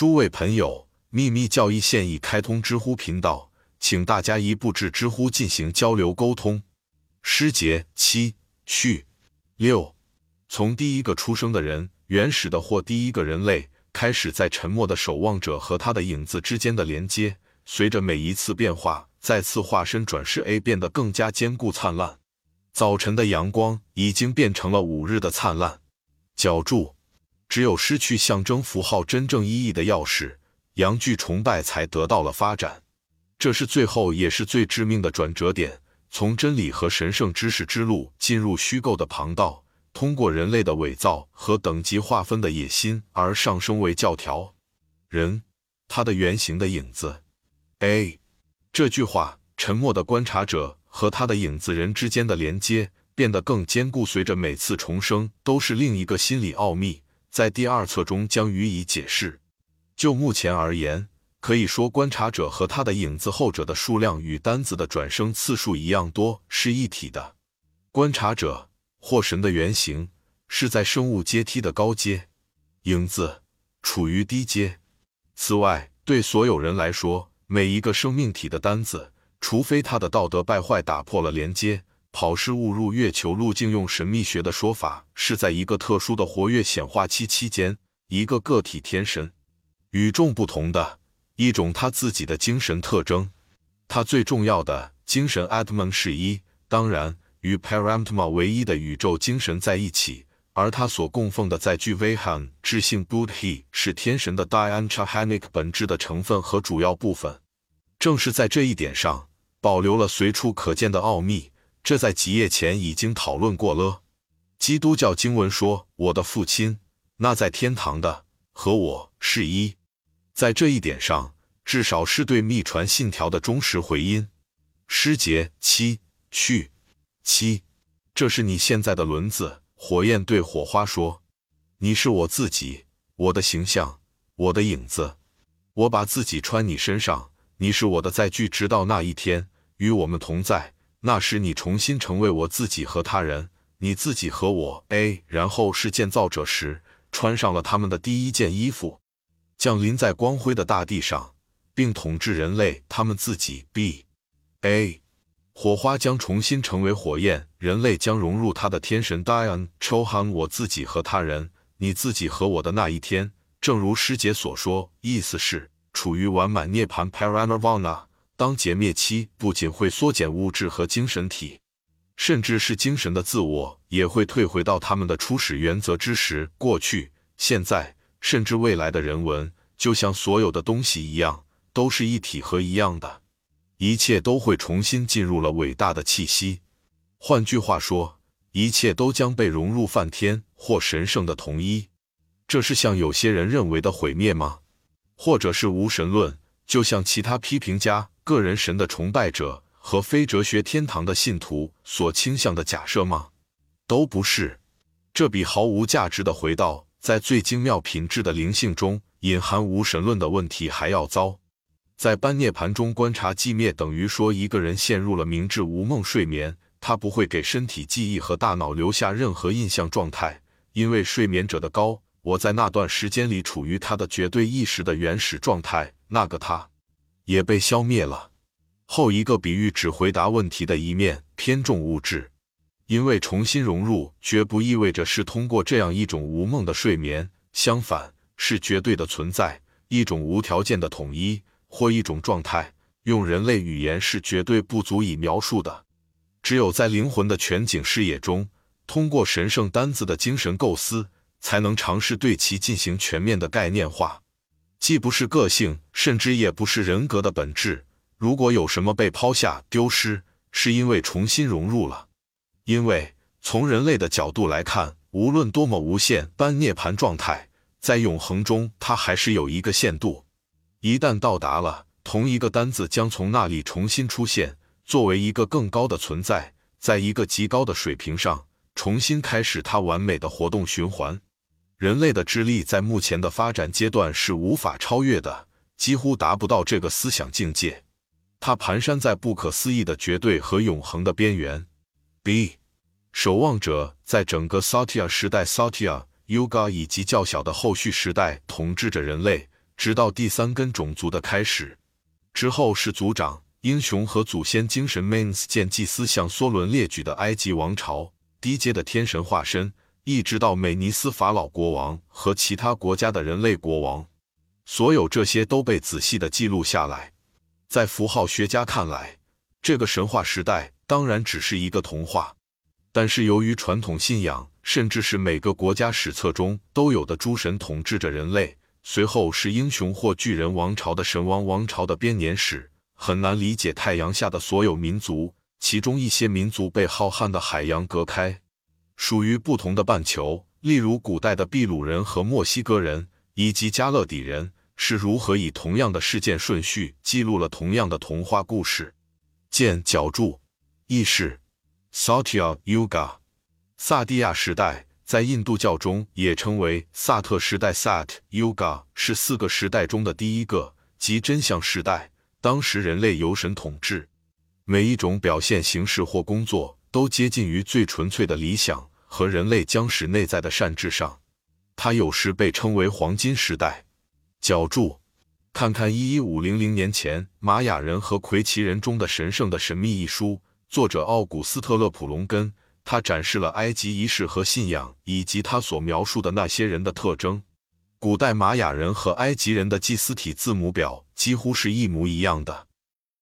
诸位朋友，秘密教义现已开通知乎频道，请大家一步至知乎进行交流沟通。诗节七序六，从第一个出生的人，原始的或第一个人类开始，在沉默的守望者和他的影子之间的连接，随着每一次变化，再次化身转世 A 变得更加坚固灿烂。早晨的阳光已经变成了五日的灿烂。脚注：只有失去象征符号真正意义的钥匙，阳具崇拜才得到了发展。这是最后也是最致命的转折点。从真理和神圣知识之路进入虚构的旁道，通过人类的伪造和等级划分的野心而上升为教条。人，他的原型的影子。A 这句话，沉默的观察者和他的影子人之间的连接变得更坚固。随着每次重生，都是另一个心理奥秘，在第二册中将予以解释。就目前而言。可以说，观察者和他的影子后者的数量与单子的转生次数一样多，是一体的。观察者或神的原型是在生物阶梯的高阶，影子处于低阶。此外，对所有人来说，每一个生命体的单子，除非他的道德败坏打破了连接，跑失误入月球路径，用神秘学的说法，是在一个特殊的活跃显化期期间，一个个体天神与众不同的。一种他自己的精神特征，他最重要的精神 Atman 是一，当然与 Paramtma 唯一的宇宙精神在一起，而他所供奉的在具 Vahan 智性 Buddhi 是天神的 Dianchahanic 本质的成分和主要部分。正是在这一点上，保留了随处可见的奥秘。这在几页前已经讨论过了。基督教经文说：“我的父亲，那在天堂的和我是一。”在这一点上，至少是对秘传信条的忠实回音。诗节七去七，这是你现在的轮子。火焰对火花说：“你是我自己，我的形象，我的影子。我把自己穿你身上，你是我的载具，直到那一天与我们同在。那时你重新成为我自己和他人，你自己和我。A，然后是建造者时穿上了他们的第一件衣服。”降临在光辉的大地上，并统治人类。他们自己。B A 火花将重新成为火焰，人类将融入他的天神 Dion Chohan。我自己和他人，你自己和我的那一天，正如师姐所说，意思是处于完满涅槃 Paranirvana。当劫灭期不仅会缩减物质和精神体，甚至是精神的自我，也会退回到他们的初始原则之时。过去、现在。甚至未来的人文，就像所有的东西一样，都是一体和一样的，一切都会重新进入了伟大的气息。换句话说，一切都将被融入梵天或神圣的统一。这是像有些人认为的毁灭吗？或者是无神论，就像其他批评家、个人神的崇拜者和非哲学天堂的信徒所倾向的假设吗？都不是。这比毫无价值的回到。在最精妙品质的灵性中隐含无神论的问题还要糟。在般涅盘中观察寂灭，等于说一个人陷入了明智无梦睡眠，他不会给身体记忆和大脑留下任何印象状态，因为睡眠者的高我在那段时间里处于他的绝对意识的原始状态，那个他也被消灭了。后一个比喻只回答问题的一面，偏重物质。因为重新融入绝不意味着是通过这样一种无梦的睡眠，相反是绝对的存在，一种无条件的统一或一种状态，用人类语言是绝对不足以描述的。只有在灵魂的全景视野中，通过神圣单子的精神构思，才能尝试对其进行全面的概念化。既不是个性，甚至也不是人格的本质。如果有什么被抛下、丢失，是因为重新融入了。因为从人类的角度来看，无论多么无限般涅槃状态，在永恒中它还是有一个限度。一旦到达了，同一个单子将从那里重新出现，作为一个更高的存在，在一个极高的水平上重新开始它完美的活动循环。人类的智力在目前的发展阶段是无法超越的，几乎达不到这个思想境界。它蹒跚在不可思议的绝对和永恒的边缘。B。守望者在整个 Satya 时代，Satya uga 以及较小的后续时代统治着人类，直到第三根种族的开始。之后是族长、英雄和祖先精神 Mains 见祭司向梭伦列举的埃及王朝低阶的天神化身，一直到美尼斯法老国王和其他国家的人类国王。所有这些都被仔细的记录下来。在符号学家看来，这个神话时代当然只是一个童话。但是由于传统信仰，甚至是每个国家史册中都有的诸神统治着人类。随后是英雄或巨人王朝的神王王朝的编年史，很难理解太阳下的所有民族，其中一些民族被浩瀚的海洋隔开，属于不同的半球，例如古代的秘鲁人和墨西哥人以及加勒底人。是如何以同样的事件顺序记录了同样的童话故事？见角注。意识 Satya Yuga，萨蒂亚时代，在印度教中也称为萨特时代。Sat Yuga 是四个时代中的第一个，即真相时代。当时人类由神统治，每一种表现形式或工作都接近于最纯粹的理想和人类将使内在的善至上。它有时被称为黄金时代。脚注：看看一一五零零年前玛雅人和魁奇人中的神圣的神秘一书，作者奥古斯特勒普隆根。他展示了埃及仪式和信仰，以及他所描述的那些人的特征。古代玛雅人和埃及人的祭司体字母表几乎是一模一样的。